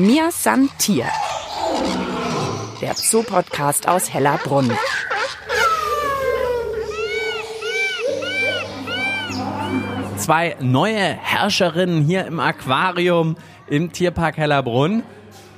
Mir san Tier. Der Zoopodcast aus Hellerbrunn. Zwei neue Herrscherinnen hier im Aquarium im Tierpark Hellerbrunn.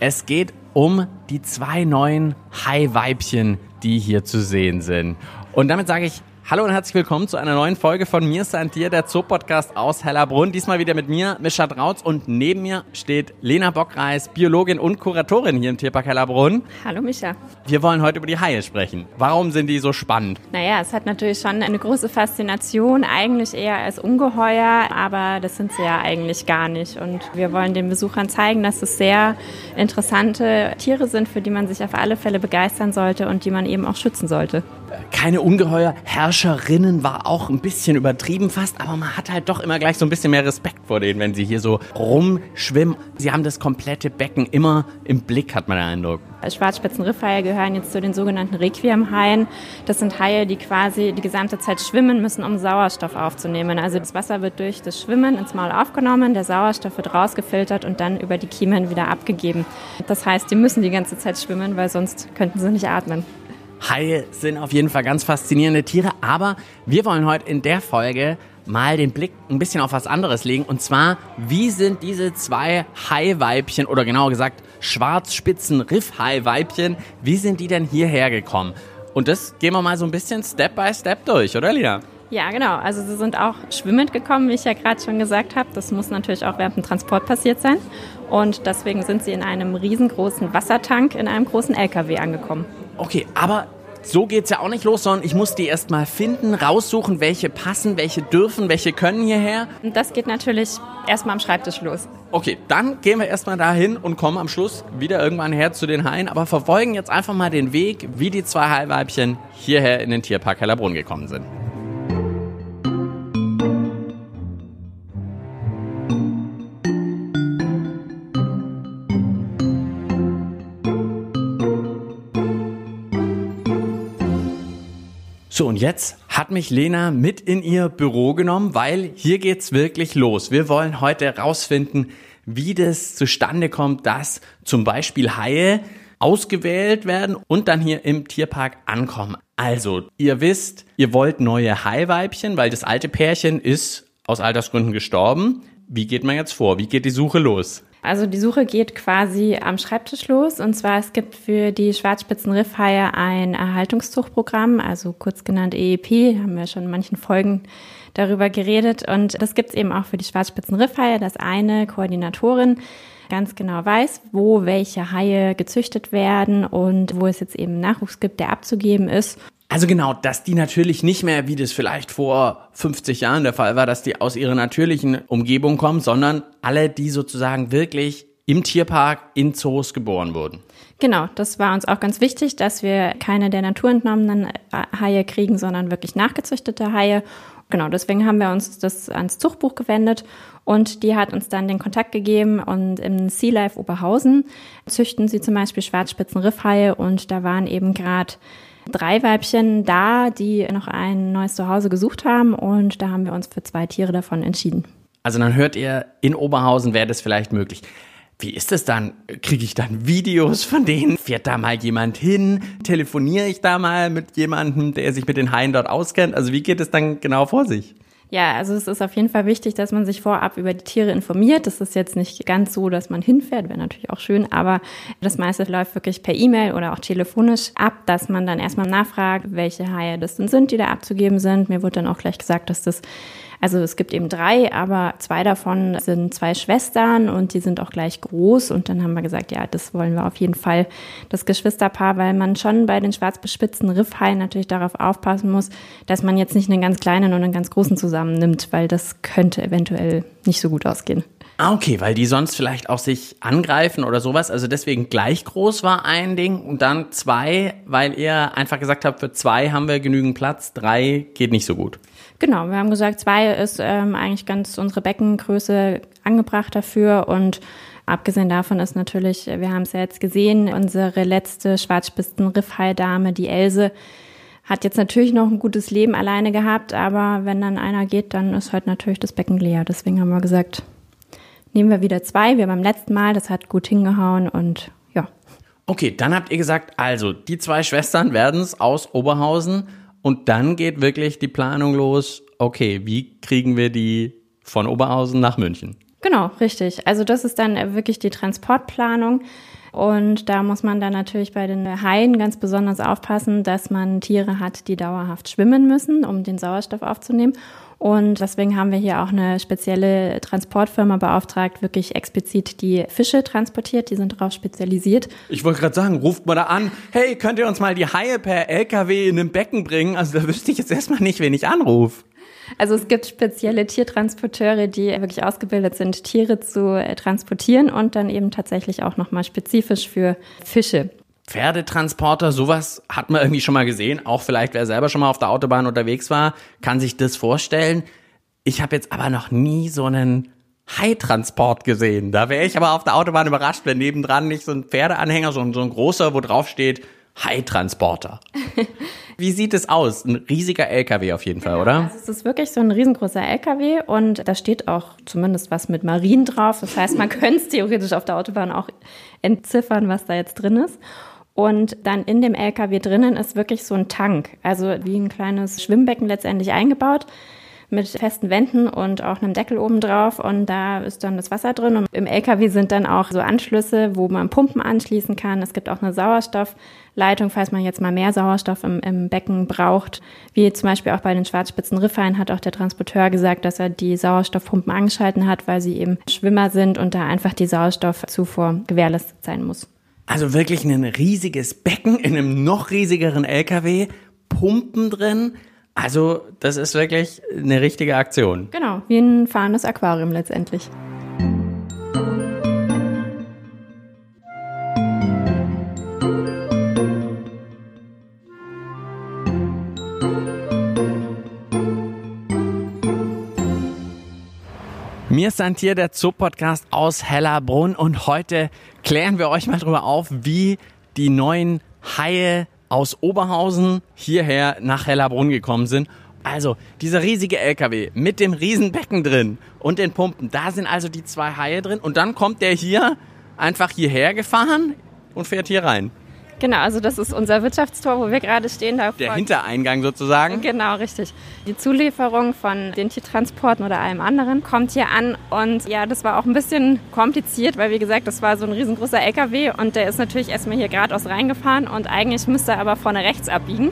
Es geht um die zwei neuen Haiweibchen, die hier zu sehen sind. Und damit sage ich Hallo und herzlich willkommen zu einer neuen Folge von Mir ist Tier, der Zoopodcast aus Hellerbrunn. Diesmal wieder mit mir, Mischa Drautz und neben mir steht Lena Bockreis, Biologin und Kuratorin hier im Tierpark Hellerbrunn. Hallo Mischa. Wir wollen heute über die Haie sprechen. Warum sind die so spannend? Naja, es hat natürlich schon eine große Faszination, eigentlich eher als Ungeheuer, aber das sind sie ja eigentlich gar nicht. Und wir wollen den Besuchern zeigen, dass es sehr interessante Tiere sind, für die man sich auf alle Fälle begeistern sollte und die man eben auch schützen sollte keine Ungeheuer. Herrscherinnen war auch ein bisschen übertrieben fast, aber man hat halt doch immer gleich so ein bisschen mehr Respekt vor denen, wenn sie hier so rumschwimmen. Sie haben das komplette Becken immer im Blick, hat man den Eindruck. Schwarzspitzenriffhaie gehören jetzt zu den sogenannten Requiemhaien. Das sind Haie, die quasi die gesamte Zeit schwimmen müssen, um Sauerstoff aufzunehmen. Also das Wasser wird durch das Schwimmen ins Maul aufgenommen, der Sauerstoff wird rausgefiltert und dann über die Kiemen wieder abgegeben. Das heißt, die müssen die ganze Zeit schwimmen, weil sonst könnten sie nicht atmen. Haie sind auf jeden Fall ganz faszinierende Tiere, aber wir wollen heute in der Folge mal den Blick ein bisschen auf was anderes legen. Und zwar, wie sind diese zwei Haiweibchen oder genauer gesagt Schwarzspitzen-Riff-Haiweibchen, wie sind die denn hierher gekommen? Und das gehen wir mal so ein bisschen Step by Step durch, oder Lia? Ja, genau. Also sie sind auch schwimmend gekommen, wie ich ja gerade schon gesagt habe. Das muss natürlich auch während dem Transport passiert sein. Und deswegen sind sie in einem riesengroßen Wassertank in einem großen LKW angekommen. Okay, aber so geht's ja auch nicht los, sondern ich muss die erstmal finden, raussuchen, welche passen, welche dürfen, welche können hierher. Und das geht natürlich erstmal am Schreibtisch los. Okay, dann gehen wir erstmal dahin und kommen am Schluss wieder irgendwann her zu den Haien, aber verfolgen jetzt einfach mal den Weg, wie die zwei Haiweibchen hierher in den Tierpark Hellerbrunn gekommen sind. So, und jetzt hat mich Lena mit in ihr Büro genommen, weil hier geht's wirklich los. Wir wollen heute herausfinden, wie das zustande kommt, dass zum Beispiel Haie ausgewählt werden und dann hier im Tierpark ankommen. Also, ihr wisst, ihr wollt neue Haiweibchen, weil das alte Pärchen ist aus Altersgründen gestorben. Wie geht man jetzt vor? Wie geht die Suche los? Also die Suche geht quasi am Schreibtisch los. Und zwar, es gibt für die Schwarzspitzenriffhaie ein Erhaltungszuchtprogramm, also kurz genannt EEP, haben wir schon in manchen Folgen darüber geredet. Und das gibt es eben auch für die Schwarzspitzenriffhaie, dass eine Koordinatorin ganz genau weiß, wo welche Haie gezüchtet werden und wo es jetzt eben Nachwuchs gibt, der abzugeben ist. Also genau, dass die natürlich nicht mehr, wie das vielleicht vor 50 Jahren der Fall war, dass die aus ihrer natürlichen Umgebung kommen, sondern alle, die sozusagen wirklich im Tierpark in Zoos geboren wurden. Genau, das war uns auch ganz wichtig, dass wir keine der naturentnommenen Haie kriegen, sondern wirklich nachgezüchtete Haie. Genau, deswegen haben wir uns das ans Zuchtbuch gewendet und die hat uns dann den Kontakt gegeben und im Sea Life Oberhausen züchten sie zum Beispiel Schwarzspitzenriffhaie und da waren eben gerade drei Weibchen da, die noch ein neues Zuhause gesucht haben und da haben wir uns für zwei Tiere davon entschieden. Also dann hört ihr, in Oberhausen wäre das vielleicht möglich. Wie ist es dann? Kriege ich dann Videos von denen? Fährt da mal jemand hin? Telefoniere ich da mal mit jemandem, der sich mit den Haien dort auskennt? Also wie geht es dann genau vor sich? Ja, also es ist auf jeden Fall wichtig, dass man sich vorab über die Tiere informiert. Das ist jetzt nicht ganz so, dass man hinfährt, wäre natürlich auch schön, aber das meiste läuft wirklich per E-Mail oder auch telefonisch ab, dass man dann erstmal nachfragt, welche Haie das denn sind, die da abzugeben sind. Mir wurde dann auch gleich gesagt, dass das also es gibt eben drei, aber zwei davon sind zwei Schwestern und die sind auch gleich groß. Und dann haben wir gesagt, ja, das wollen wir auf jeden Fall, das Geschwisterpaar, weil man schon bei den schwarzbespitzten Riffhaien natürlich darauf aufpassen muss, dass man jetzt nicht einen ganz kleinen und einen ganz großen zusammennimmt, weil das könnte eventuell nicht so gut ausgehen. Ah, okay, weil die sonst vielleicht auch sich angreifen oder sowas. Also deswegen gleich groß war ein Ding und dann zwei, weil ihr einfach gesagt habt, für zwei haben wir genügend Platz, drei geht nicht so gut. Genau, wir haben gesagt, zwei ist ähm, eigentlich ganz unsere Beckengröße angebracht dafür und Abgesehen davon ist natürlich, wir haben es ja jetzt gesehen, unsere letzte Schwarzspitzen-Riffhai-Dame, die Else, hat jetzt natürlich noch ein gutes Leben alleine gehabt, aber wenn dann einer geht, dann ist halt natürlich das Becken leer. Deswegen haben wir gesagt, nehmen wir wieder zwei, wie beim letzten Mal, das hat gut hingehauen und ja. Okay, dann habt ihr gesagt, also die zwei Schwestern werden es aus Oberhausen und dann geht wirklich die Planung los, okay, wie kriegen wir die von Oberhausen nach München? Genau, richtig. Also das ist dann wirklich die Transportplanung. Und da muss man dann natürlich bei den Haien ganz besonders aufpassen, dass man Tiere hat, die dauerhaft schwimmen müssen, um den Sauerstoff aufzunehmen. Und deswegen haben wir hier auch eine spezielle Transportfirma beauftragt, wirklich explizit die Fische transportiert. Die sind darauf spezialisiert. Ich wollte gerade sagen, ruft mal da an, hey, könnt ihr uns mal die Haie per LKW in ein Becken bringen? Also da wüsste ich jetzt erstmal nicht, wen ich anrufe. Also es gibt spezielle Tiertransporteure, die wirklich ausgebildet sind, Tiere zu äh, transportieren und dann eben tatsächlich auch nochmal spezifisch für Fische. Pferdetransporter, sowas hat man irgendwie schon mal gesehen. Auch vielleicht, wer selber schon mal auf der Autobahn unterwegs war, kann sich das vorstellen. Ich habe jetzt aber noch nie so einen Hai-Transport gesehen. Da wäre ich aber auf der Autobahn überrascht, wenn nebendran nicht so ein Pferdeanhänger, so ein, so ein großer, wo drauf steht, Hai-Transporter. Wie sieht es aus? Ein riesiger LKW auf jeden Fall, oder? Also es ist wirklich so ein riesengroßer LKW und da steht auch zumindest was mit Marien drauf. Das heißt, man könnte es theoretisch auf der Autobahn auch entziffern, was da jetzt drin ist. Und dann in dem LKW drinnen ist wirklich so ein Tank, also wie ein kleines Schwimmbecken letztendlich eingebaut mit festen Wänden und auch einem Deckel oben drauf und da ist dann das Wasser drin und im LKW sind dann auch so Anschlüsse, wo man Pumpen anschließen kann. Es gibt auch eine Sauerstoffleitung, falls man jetzt mal mehr Sauerstoff im, im Becken braucht. Wie zum Beispiel auch bei den Schwarzspitzen Riffhaien hat auch der Transporteur gesagt, dass er die Sauerstoffpumpen angeschalten hat, weil sie eben Schwimmer sind und da einfach die Sauerstoffzufuhr gewährleistet sein muss. Also wirklich ein riesiges Becken in einem noch riesigeren LKW, Pumpen drin, also, das ist wirklich eine richtige Aktion. Genau, wie ein fahrendes Aquarium letztendlich. Mir ist hier der Zoo-Podcast aus Hellerbrunn und heute klären wir euch mal darüber auf, wie die neuen Haie aus Oberhausen hierher nach Hellerbrunn gekommen sind. Also, dieser riesige LKW mit dem Riesenbecken drin und den Pumpen, da sind also die zwei Haie drin und dann kommt der hier einfach hierher gefahren und fährt hier rein. Genau, also das ist unser Wirtschaftstor, wo wir gerade stehen. Da Der Hintereingang sozusagen. Genau, richtig. Die Zulieferung von den Tiertransporten oder allem anderen kommt hier an. Und ja, das war auch ein bisschen kompliziert, weil wie gesagt, das war so ein riesengroßer LKW und der ist natürlich erstmal hier geradeaus reingefahren und eigentlich müsste er aber vorne rechts abbiegen.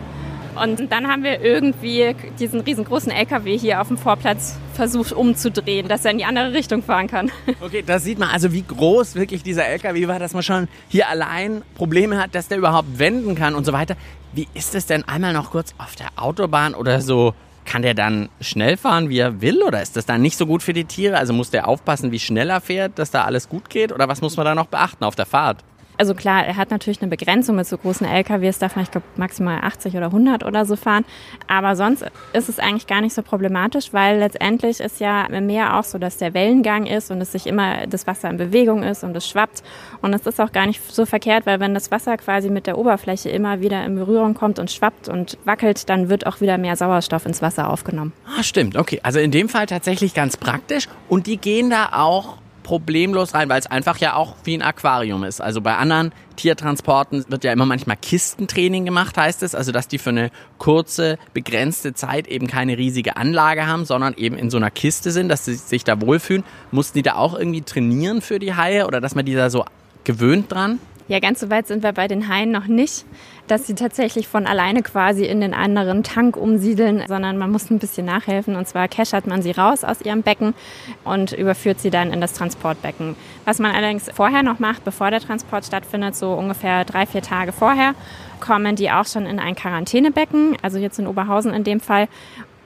Und dann haben wir irgendwie diesen riesengroßen LKW hier auf dem Vorplatz versucht umzudrehen, dass er in die andere Richtung fahren kann. Okay, da sieht man also, wie groß wirklich dieser LKW war, dass man schon hier allein Probleme hat, dass der überhaupt wenden kann und so weiter. Wie ist es denn einmal noch kurz auf der Autobahn oder so? Kann der dann schnell fahren, wie er will? Oder ist das dann nicht so gut für die Tiere? Also muss der aufpassen, wie schnell er fährt, dass da alles gut geht? Oder was muss man da noch beachten auf der Fahrt? Also klar, er hat natürlich eine Begrenzung mit so großen LKWs, darf man, ich glaube, maximal 80 oder 100 oder so fahren. Aber sonst ist es eigentlich gar nicht so problematisch, weil letztendlich ist ja im Meer auch so, dass der Wellengang ist und es sich immer das Wasser in Bewegung ist und es schwappt. Und es ist auch gar nicht so verkehrt, weil wenn das Wasser quasi mit der Oberfläche immer wieder in Berührung kommt und schwappt und wackelt, dann wird auch wieder mehr Sauerstoff ins Wasser aufgenommen. Ah, stimmt. Okay. Also in dem Fall tatsächlich ganz praktisch. Und die gehen da auch problemlos rein, weil es einfach ja auch wie ein Aquarium ist. Also bei anderen Tiertransporten wird ja immer manchmal Kistentraining gemacht, heißt es. Also dass die für eine kurze, begrenzte Zeit eben keine riesige Anlage haben, sondern eben in so einer Kiste sind, dass sie sich da wohlfühlen. Mussten die da auch irgendwie trainieren für die Haie oder dass man die da so gewöhnt dran? Ja, ganz so weit sind wir bei den Haien noch nicht, dass sie tatsächlich von alleine quasi in den anderen Tank umsiedeln, sondern man muss ein bisschen nachhelfen. Und zwar keschert man sie raus aus ihrem Becken und überführt sie dann in das Transportbecken. Was man allerdings vorher noch macht, bevor der Transport stattfindet, so ungefähr drei, vier Tage vorher, kommen die auch schon in ein Quarantänebecken, also jetzt in Oberhausen in dem Fall,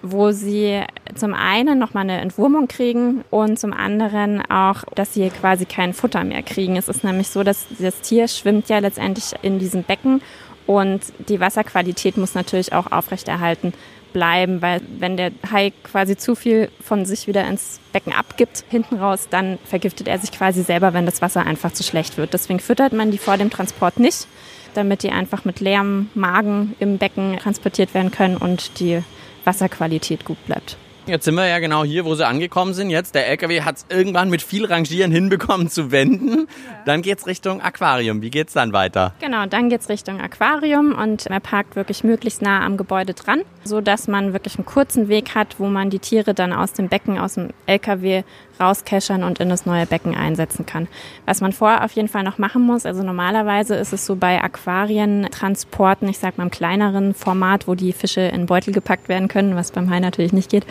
wo sie zum einen nochmal eine Entwurmung kriegen und zum anderen auch, dass sie quasi kein Futter mehr kriegen. Es ist nämlich so, dass das Tier schwimmt ja letztendlich in diesem Becken und die Wasserqualität muss natürlich auch aufrechterhalten bleiben, weil wenn der Hai quasi zu viel von sich wieder ins Becken abgibt, hinten raus, dann vergiftet er sich quasi selber, wenn das Wasser einfach zu schlecht wird. Deswegen füttert man die vor dem Transport nicht, damit die einfach mit leerem Magen im Becken transportiert werden können und die Wasserqualität gut bleibt. Jetzt sind wir ja genau hier, wo sie angekommen sind. Jetzt der LKW hat es irgendwann mit viel Rangieren hinbekommen zu wenden. Dann geht's Richtung Aquarium. Wie geht's dann weiter? Genau, dann geht's Richtung Aquarium und er parkt wirklich möglichst nah am Gebäude dran, so dass man wirklich einen kurzen Weg hat, wo man die Tiere dann aus dem Becken, aus dem LKW rauskeschern und in das neue Becken einsetzen kann. Was man vorher auf jeden Fall noch machen muss, also normalerweise ist es so bei Aquarientransporten, ich sag mal im kleineren Format, wo die Fische in Beutel gepackt werden können, was beim Hai natürlich nicht geht,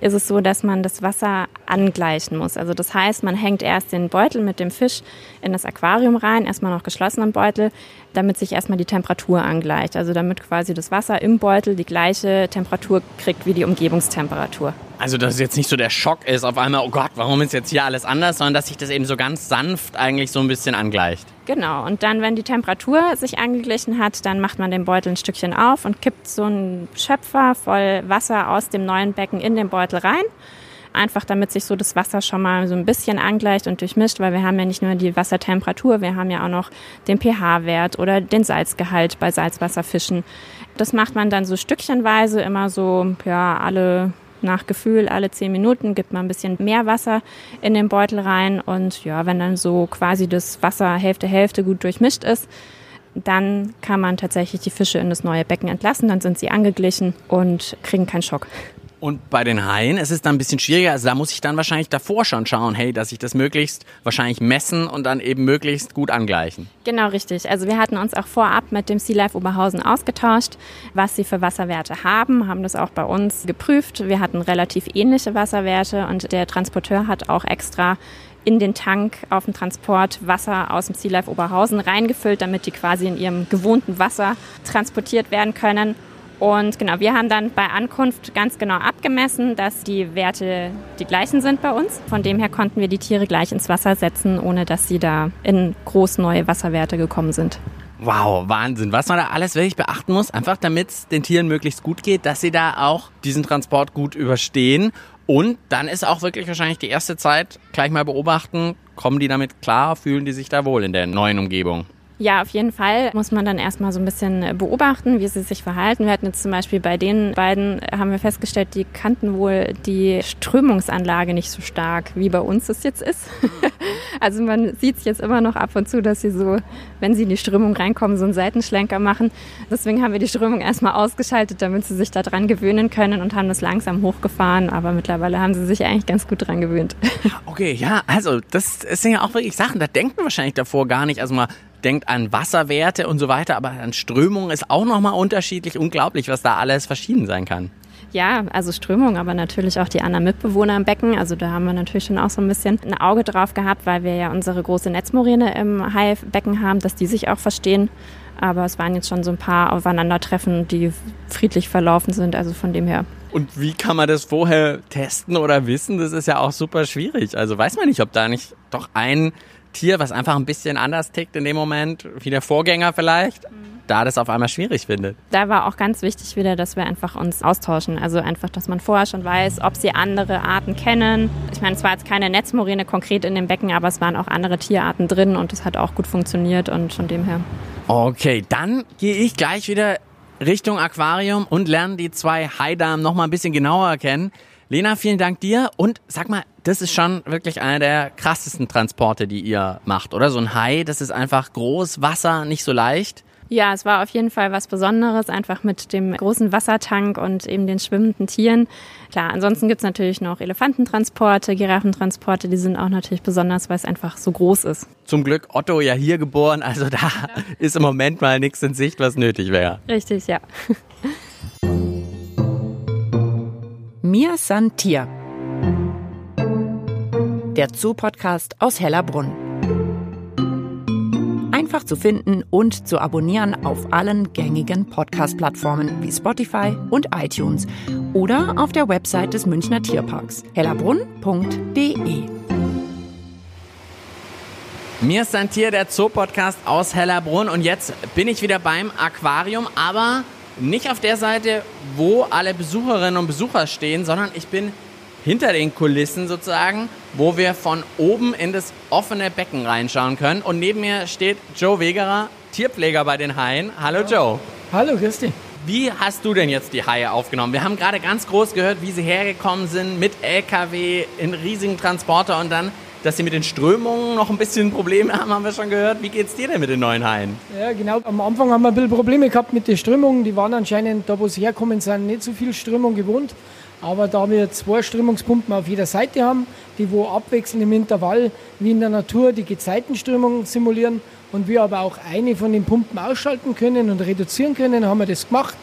ist es so, dass man das Wasser angleichen muss. Also das heißt, man hängt erst den Beutel mit dem Fisch in das Aquarium rein, erstmal noch geschlossenen Beutel, damit sich erstmal die Temperatur angleicht. Also damit quasi das Wasser im Beutel die gleiche Temperatur kriegt wie die Umgebungstemperatur. Also, dass es jetzt nicht so der Schock ist, auf einmal, oh Gott, warum ist jetzt hier alles anders, sondern dass sich das eben so ganz sanft eigentlich so ein bisschen angleicht. Genau, und dann, wenn die Temperatur sich angeglichen hat, dann macht man den Beutel ein Stückchen auf und kippt so einen Schöpfer voll Wasser aus dem neuen Becken in den Beutel rein. Einfach damit sich so das Wasser schon mal so ein bisschen angleicht und durchmischt, weil wir haben ja nicht nur die Wassertemperatur, wir haben ja auch noch den pH-Wert oder den Salzgehalt bei Salzwasserfischen. Das macht man dann so stückchenweise immer so, ja, alle nach Gefühl alle zehn Minuten gibt man ein bisschen mehr Wasser in den Beutel rein und ja, wenn dann so quasi das Wasser Hälfte Hälfte gut durchmischt ist, dann kann man tatsächlich die Fische in das neue Becken entlassen, dann sind sie angeglichen und kriegen keinen Schock. Und bei den Haien ist es dann ein bisschen schwieriger. Also da muss ich dann wahrscheinlich davor schon schauen, hey, dass ich das möglichst wahrscheinlich messen und dann eben möglichst gut angleichen. Genau, richtig. Also wir hatten uns auch vorab mit dem Sea Life Oberhausen ausgetauscht, was sie für Wasserwerte haben, haben das auch bei uns geprüft. Wir hatten relativ ähnliche Wasserwerte und der Transporteur hat auch extra in den Tank auf dem Transport Wasser aus dem Sea Life Oberhausen reingefüllt, damit die quasi in ihrem gewohnten Wasser transportiert werden können. Und genau, wir haben dann bei Ankunft ganz genau abgemessen, dass die Werte die gleichen sind bei uns. Von dem her konnten wir die Tiere gleich ins Wasser setzen, ohne dass sie da in groß neue Wasserwerte gekommen sind. Wow, Wahnsinn. Was man da alles wirklich beachten muss, einfach damit es den Tieren möglichst gut geht, dass sie da auch diesen Transport gut überstehen. Und dann ist auch wirklich wahrscheinlich die erste Zeit gleich mal beobachten, kommen die damit klar, fühlen die sich da wohl in der neuen Umgebung. Ja, auf jeden Fall muss man dann erstmal so ein bisschen beobachten, wie sie sich verhalten. Wir hatten jetzt zum Beispiel bei den beiden, haben wir festgestellt, die kannten wohl die Strömungsanlage nicht so stark, wie bei uns es jetzt ist. also man sieht es jetzt immer noch ab und zu, dass sie so, wenn sie in die Strömung reinkommen, so einen Seitenschlenker machen. Deswegen haben wir die Strömung erstmal ausgeschaltet, damit sie sich daran gewöhnen können und haben das langsam hochgefahren. Aber mittlerweile haben sie sich eigentlich ganz gut dran gewöhnt. Okay, ja, also das sind ja auch wirklich Sachen, da denkt man wahrscheinlich davor gar nicht. Also mal denkt an Wasserwerte und so weiter, aber an Strömung ist auch nochmal unterschiedlich. Unglaublich, was da alles verschieden sein kann. Ja, also Strömung, aber natürlich auch die anderen Mitbewohner im Becken. Also da haben wir natürlich schon auch so ein bisschen ein Auge drauf gehabt, weil wir ja unsere große Netzmoräne im Haibecken haben, dass die sich auch verstehen. Aber es waren jetzt schon so ein paar Aufeinandertreffen, die friedlich verlaufen sind. Also von dem her. Und wie kann man das vorher testen oder wissen? Das ist ja auch super schwierig. Also weiß man nicht, ob da nicht doch ein Tier, was einfach ein bisschen anders tickt in dem Moment, wie der Vorgänger vielleicht, mhm. da das auf einmal schwierig findet. Da war auch ganz wichtig wieder, dass wir einfach uns austauschen. Also einfach, dass man vorher schon weiß, ob sie andere Arten kennen. Ich meine, es war jetzt keine Netzmoräne konkret in dem Becken, aber es waren auch andere Tierarten drin und es hat auch gut funktioniert und von dem her. Okay, dann gehe ich gleich wieder Richtung Aquarium und lerne die zwei Haidamen noch mal ein bisschen genauer kennen. Lena, vielen Dank dir und sag mal, das ist schon wirklich einer der krassesten Transporte, die ihr macht, oder? So ein Hai, das ist einfach groß, Wasser, nicht so leicht. Ja, es war auf jeden Fall was Besonderes, einfach mit dem großen Wassertank und eben den schwimmenden Tieren. Klar, ansonsten gibt's natürlich noch Elefantentransporte, Giraffentransporte, die sind auch natürlich besonders, weil es einfach so groß ist. Zum Glück Otto ja hier geboren, also da ja. ist im Moment mal nichts in Sicht, was nötig wäre. Richtig, ja. Mir san Tier der Zoo-Podcast aus Hellerbrunn. Einfach zu finden und zu abonnieren auf allen gängigen Podcast-Plattformen wie Spotify und iTunes oder auf der Website des Münchner Tierparks hellerbrunn.de. Mir ist ein Tier, der Zoo-Podcast aus Hellerbrunn und jetzt bin ich wieder beim Aquarium, aber nicht auf der Seite, wo alle Besucherinnen und Besucher stehen, sondern ich bin hinter den Kulissen sozusagen, wo wir von oben in das offene Becken reinschauen können. Und neben mir steht Joe Wegerer, Tierpfleger bei den Haien. Hallo Joe. Hallo Christi. Wie hast du denn jetzt die Haie aufgenommen? Wir haben gerade ganz groß gehört, wie sie hergekommen sind mit LKW in riesigen Transporter und dann, dass sie mit den Strömungen noch ein bisschen Probleme haben, haben wir schon gehört. Wie geht's dir denn mit den neuen Haien? Ja, genau. Am Anfang haben wir ein bisschen Probleme gehabt mit den Strömungen. Die waren anscheinend, da wo sie herkommen, sind nicht so viel Strömung gewohnt. Aber da wir zwei Strömungspumpen auf jeder Seite haben, die wo abwechselnd im Intervall wie in der Natur die Gezeitenströmung simulieren, und wir aber auch eine von den Pumpen ausschalten können und reduzieren können, haben wir das gemacht.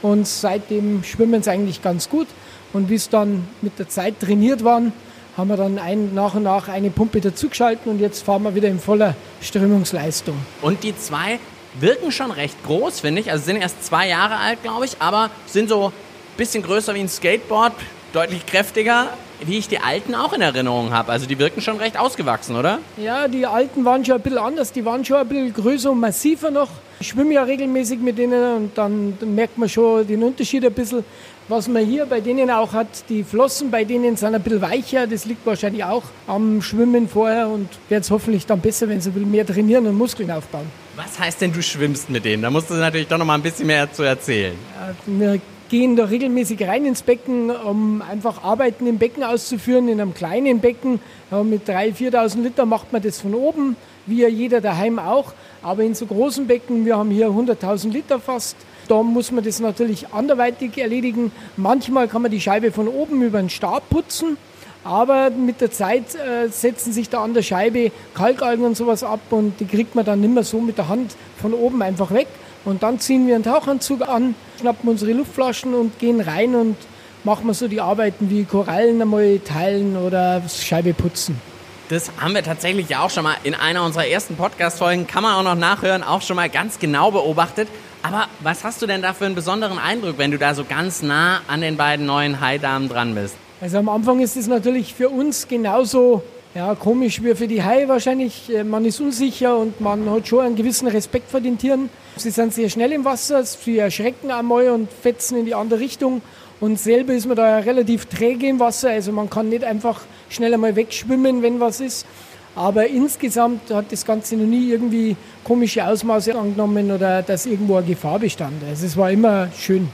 Und seitdem schwimmen sie eigentlich ganz gut. Und bis dann mit der Zeit trainiert waren, haben wir dann ein, nach und nach eine Pumpe dazugeschalten und jetzt fahren wir wieder in voller Strömungsleistung. Und die zwei wirken schon recht groß, finde ich. Also sind erst zwei Jahre alt, glaube ich, aber sind so ein bisschen größer wie ein Skateboard, deutlich kräftiger wie ich die alten auch in Erinnerung habe. Also die wirken schon recht ausgewachsen, oder? Ja, die alten waren schon ein bisschen anders. Die waren schon ein bisschen größer und massiver noch. Ich schwimme ja regelmäßig mit denen und dann merkt man schon den Unterschied ein bisschen. Was man hier bei denen auch hat, die Flossen bei denen sind ein bisschen weicher. Das liegt wahrscheinlich auch am Schwimmen vorher und wird es hoffentlich dann besser, wenn sie ein bisschen mehr trainieren und Muskeln aufbauen. Was heißt denn, du schwimmst mit denen? Da musst du natürlich doch noch mal ein bisschen mehr zu erzählen. Ja, wir gehen da regelmäßig rein ins Becken, um einfach Arbeiten im Becken auszuführen, in einem kleinen Becken. Mit 3.000, 4.000 Liter macht man das von oben, wie ja jeder daheim auch. Aber in so großen Becken, wir haben hier 100.000 Liter fast, da muss man das natürlich anderweitig erledigen. Manchmal kann man die Scheibe von oben über den Stab putzen. Aber mit der Zeit äh, setzen sich da an der Scheibe Kalkalgen und sowas ab und die kriegt man dann nicht mehr so mit der Hand von oben einfach weg. Und dann ziehen wir einen Tauchanzug an, schnappen unsere Luftflaschen und gehen rein und machen so die Arbeiten wie Korallen einmal teilen oder Scheibe putzen. Das haben wir tatsächlich auch schon mal in einer unserer ersten Podcast-Folgen, kann man auch noch nachhören, auch schon mal ganz genau beobachtet. Aber was hast du denn da für einen besonderen Eindruck, wenn du da so ganz nah an den beiden neuen Haidamen dran bist? Also am Anfang ist es natürlich für uns genauso ja, komisch wie für die Haie wahrscheinlich. Äh, man ist unsicher und man hat schon einen gewissen Respekt vor den Tieren. Sie sind sehr schnell im Wasser, sie erschrecken einmal und fetzen in die andere Richtung. Und selber ist man da ja relativ träge im Wasser, also man kann nicht einfach schnell einmal wegschwimmen, wenn was ist. Aber insgesamt hat das Ganze noch nie irgendwie komische Ausmaße angenommen oder dass irgendwo eine Gefahr bestand. Also es war immer schön.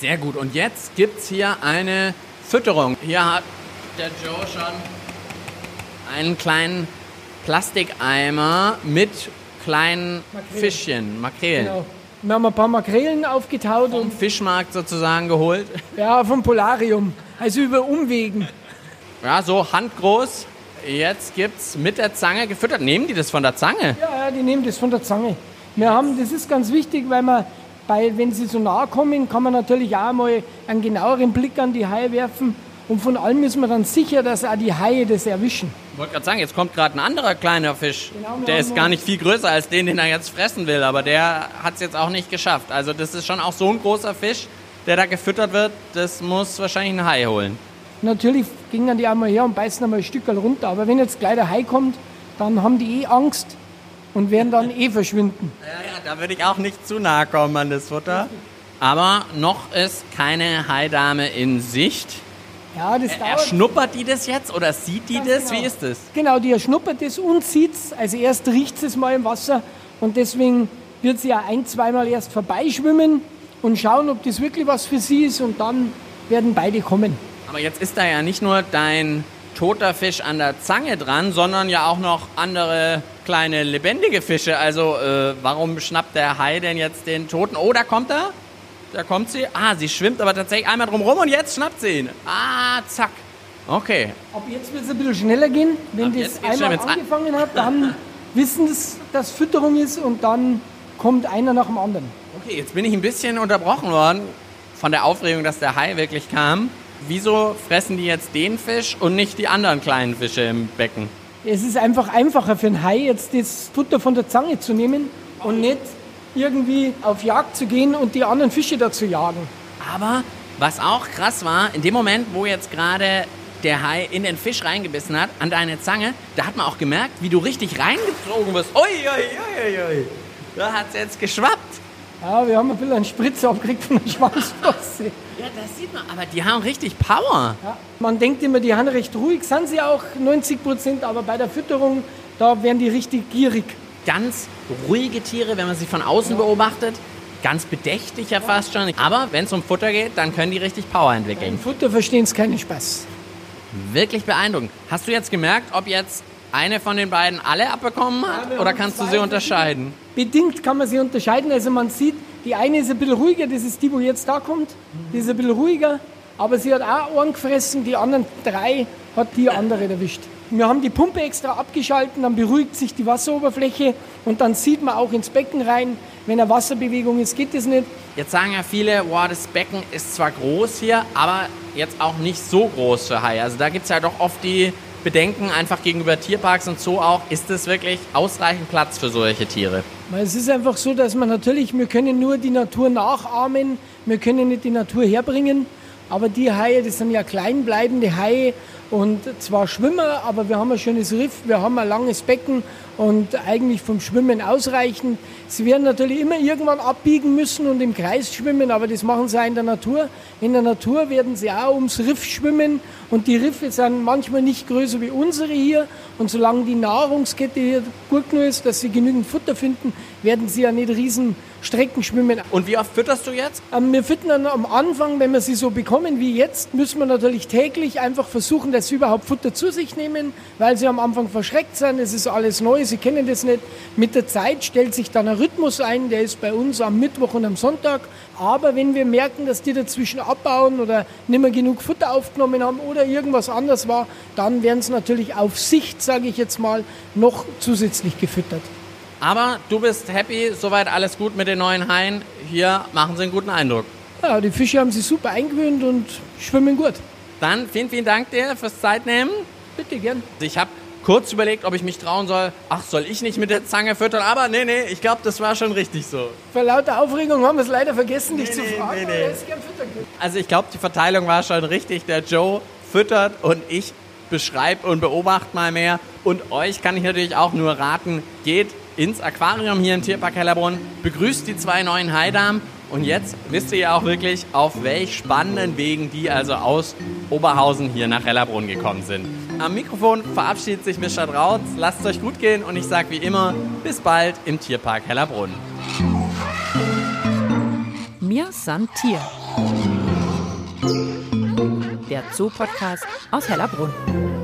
Sehr gut. Und jetzt gibt es hier eine Fütterung. Hier hat der Joe schon einen kleinen Plastikeimer mit kleinen Makrelen. Fischchen, Makrelen. Genau. Wir haben ein paar Makrelen aufgetaut. Vom und Fischmarkt sozusagen geholt? Ja, vom Polarium. Also über Umwegen. Ja, so handgroß. Jetzt gibt es mit der Zange gefüttert. Nehmen die das von der Zange? Ja, ja, die nehmen das von der Zange. Wir haben, das ist ganz wichtig, weil man bei, wenn sie so nahe kommen, kann man natürlich auch mal einen genaueren Blick an die Haie werfen. Und von allem ist man dann sicher, dass auch die Haie das erwischen. Ich wollte gerade sagen, jetzt kommt gerade ein anderer kleiner Fisch. Genau, der ist gar nicht viel größer als den, den er jetzt fressen will, aber der hat es jetzt auch nicht geschafft. Also das ist schon auch so ein großer Fisch, der da gefüttert wird, das muss wahrscheinlich ein Hai holen. Natürlich gingen dann die einmal her und beißen einmal ein Stück runter, aber wenn jetzt gleich der Hai kommt, dann haben die eh Angst und werden dann eh verschwinden. Ja, ja, da würde ich auch nicht zu nahe kommen an das Futter. Aber noch ist keine Haidame in Sicht. Ja, das er, dauert. Schnuppert die das jetzt oder sieht die das? Genau. Wie ist das? Genau, die schnuppert das und sieht es. Also erst riecht es mal im Wasser und deswegen wird sie ja ein, zweimal erst vorbeischwimmen und schauen, ob das wirklich was für sie ist und dann werden beide kommen. Aber jetzt ist da ja nicht nur dein toter Fisch an der Zange dran, sondern ja auch noch andere kleine lebendige Fische. Also äh, warum schnappt der Hai denn jetzt den toten? Oh, da kommt er. Da kommt sie. Ah, sie schwimmt aber tatsächlich einmal drum rum und jetzt schnappt sie ihn. Ah, zack. Okay. Ab jetzt wird es ein bisschen schneller gehen. Wenn Ab das einmal angefangen hat, dann wissen sie, dass Fütterung ist und dann kommt einer nach dem anderen. Okay, jetzt bin ich ein bisschen unterbrochen worden von der Aufregung, dass der Hai wirklich kam. Wieso fressen die jetzt den Fisch und nicht die anderen kleinen Fische im Becken? Es ist einfach einfacher für einen Hai, jetzt das Futter von der Zange zu nehmen und nicht irgendwie auf Jagd zu gehen und die anderen Fische da zu jagen. Aber was auch krass war, in dem Moment, wo jetzt gerade der Hai in den Fisch reingebissen hat, an deine Zange, da hat man auch gemerkt, wie du richtig reingezogen wirst. Ui, ui, ui, ui. Da hat es jetzt geschwappt. Ja, wir haben ein bisschen einen Spritzer abgekriegt von der Schwanzflosse. Ja, das sieht man, aber die haben richtig Power. Ja, man denkt immer, die haben recht ruhig, sind sie auch 90 Prozent, aber bei der Fütterung, da werden die richtig gierig ganz ruhige Tiere, wenn man sie von außen ja. beobachtet. ganz bedächtig ja fast schon. Aber wenn es um Futter geht, dann können die richtig Power entwickeln. Im Futter verstehen es keinen Spaß. Wirklich beeindruckend. Hast du jetzt gemerkt, ob jetzt eine von den beiden alle abbekommen hat? wir oder kannst du sie unterscheiden? Bedingt kann man sie unterscheiden. Also man sieht, die eine ist ein bisschen ruhiger, das ist die, wo jetzt da kommt. Die ist ein bisschen ruhiger, aber sie hat auch Ohren gefressen. Die anderen drei hat die andere erwischt. Wir haben die Pumpe extra abgeschalten, dann beruhigt sich die Wasseroberfläche und dann sieht man auch ins Becken rein. Wenn eine Wasserbewegung ist, geht das nicht. Jetzt sagen ja viele, wow, das Becken ist zwar groß hier, aber jetzt auch nicht so groß für Haie. Also da gibt es ja doch oft die Bedenken einfach gegenüber Tierparks und so auch. Ist es wirklich ausreichend Platz für solche Tiere? Es ist einfach so, dass man natürlich, wir können nur die Natur nachahmen, wir können nicht die Natur herbringen. Aber die Haie, das sind ja kleinbleibende Haie und zwar Schwimmer, aber wir haben ein schönes Riff, wir haben ein langes Becken und eigentlich vom Schwimmen ausreichend. Sie werden natürlich immer irgendwann abbiegen müssen und im Kreis schwimmen, aber das machen sie auch in der Natur. In der Natur werden sie auch ums Riff schwimmen und die Riffe sind manchmal nicht größer wie unsere hier. Und solange die Nahrungskette hier gut genug ist, dass sie genügend Futter finden, werden sie ja nicht riesen Strecken schwimmen. Und wie oft fütterst du jetzt? Ähm, Wir füttern am Anfang, wenn wir sie so bekommen wie jetzt, müssen wir natürlich täglich einfach versuchen, dass sie überhaupt Futter zu sich nehmen, weil sie am Anfang verschreckt sind. Es ist alles neu, sie kennen das nicht. Mit der Zeit stellt sich dann ein Rhythmus ein, der ist bei uns am Mittwoch und am Sonntag. Aber wenn wir merken, dass die dazwischen abbauen oder nicht mehr genug Futter aufgenommen haben oder irgendwas anders war, dann werden sie natürlich auf Sicht, sage ich jetzt mal, noch zusätzlich gefüttert. Aber du bist happy, soweit alles gut mit den neuen Haien. Hier machen sie einen guten Eindruck. Ja, die Fische haben sich super eingewöhnt und schwimmen gut. Dann vielen, vielen Dank dir fürs Zeitnehmen. Bitte gern. Ich habe kurz überlegt, ob ich mich trauen soll. Ach, soll ich nicht mit der Zange füttern? Aber nee, nee, ich glaube, das war schon richtig so. Vor lauter Aufregung haben wir es leider vergessen, dich Nee, zu nee, fragen. nee, nee. gegeben. Also ich glaube, die Verteilung war schon richtig. Der Joe füttert und ich beschreibe und beobachte mal mehr. Und euch kann ich natürlich auch nur raten, geht ins Aquarium hier im Tierpark Hellerbrunn, begrüßt die zwei neuen Haidamen und jetzt wisst ihr ja auch wirklich, auf welch spannenden Wegen die also aus Oberhausen hier nach Hellerbrunn gekommen sind. Am Mikrofon verabschiedet sich Mr. Drautz. Lasst es euch gut gehen und ich sage wie immer, bis bald im Tierpark Hellerbrunn. Mir san Tier. Der Zoo-Podcast aus Hellerbrunn.